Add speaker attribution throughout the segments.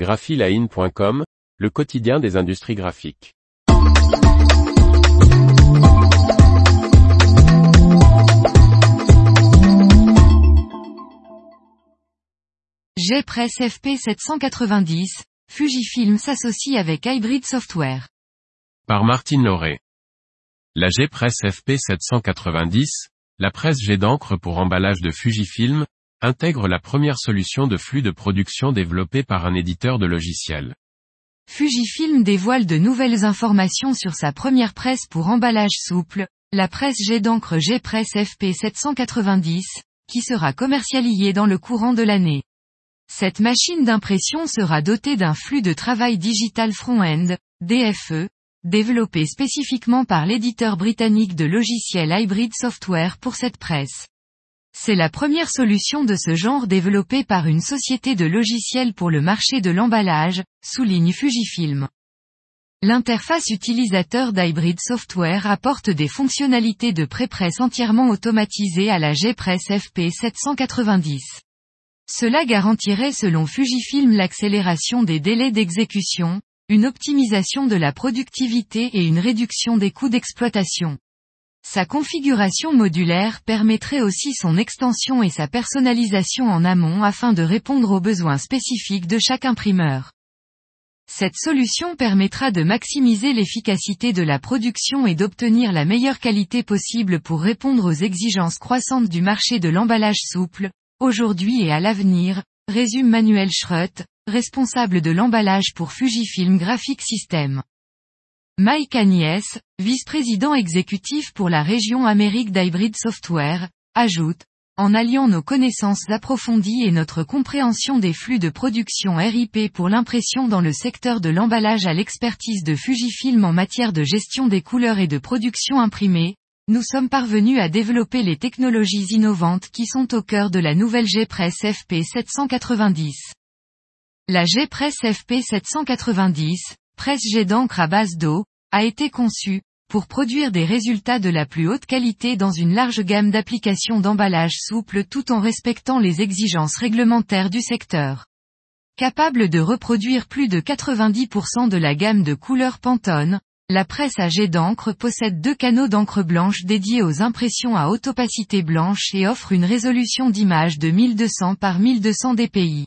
Speaker 1: graphiline.com, le quotidien des industries graphiques.
Speaker 2: G-Press FP790, Fujifilm s'associe avec Hybrid Software.
Speaker 1: Par Martine Lauré. La G-Press FP790, la presse jet d'encre pour emballage de Fujifilm, intègre la première solution de flux de production développée par un éditeur de logiciels.
Speaker 2: Fujifilm dévoile de nouvelles informations sur sa première presse pour emballage souple, la presse jet d'encre G-Press FP790, qui sera commercialisée dans le courant de l'année. Cette machine d'impression sera dotée d'un flux de travail digital front-end, DFE, développé spécifiquement par l'éditeur britannique de logiciels Hybrid Software pour cette presse. C'est la première solution de ce genre développée par une société de logiciels pour le marché de l'emballage, souligne Fujifilm. L'interface utilisateur d'Hybrid Software apporte des fonctionnalités de prépresse entièrement automatisées à la G-Press FP790. Cela garantirait selon Fujifilm l'accélération des délais d'exécution, une optimisation de la productivité et une réduction des coûts d'exploitation. Sa configuration modulaire permettrait aussi son extension et sa personnalisation en amont afin de répondre aux besoins spécifiques de chaque imprimeur. Cette solution permettra de maximiser l'efficacité de la production et d'obtenir la meilleure qualité possible pour répondre aux exigences croissantes du marché de l'emballage souple, aujourd'hui et à l'avenir, résume Manuel Schrött, responsable de l'emballage pour Fujifilm Graphic System. Mike Agnès, vice-président exécutif pour la région Amérique d'Hybrid Software, ajoute, en alliant nos connaissances approfondies et notre compréhension des flux de production RIP pour l'impression dans le secteur de l'emballage à l'expertise de Fujifilm en matière de gestion des couleurs et de production imprimée, nous sommes parvenus à développer les technologies innovantes qui sont au cœur de la nouvelle G-Press FP790. La G-Press FP790, presse jet d'encre à base d'eau, a été conçue, pour produire des résultats de la plus haute qualité dans une large gamme d'applications d'emballage souple tout en respectant les exigences réglementaires du secteur. Capable de reproduire plus de 90% de la gamme de couleurs Pantone, la presse à jet d'encre possède deux canaux d'encre blanche dédiés aux impressions à haute opacité blanche et offre une résolution d'image de 1200 par 1200 dpi.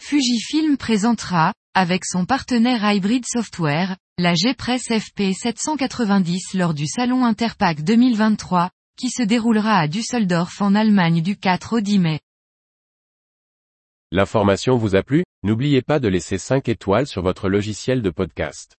Speaker 2: Fujifilm présentera, avec son partenaire Hybrid Software, la G-Press FP790 lors du Salon Interpack 2023, qui se déroulera à Düsseldorf en Allemagne du 4 au 10 mai.
Speaker 1: L'information vous a plu? N'oubliez pas de laisser 5 étoiles sur votre logiciel de podcast.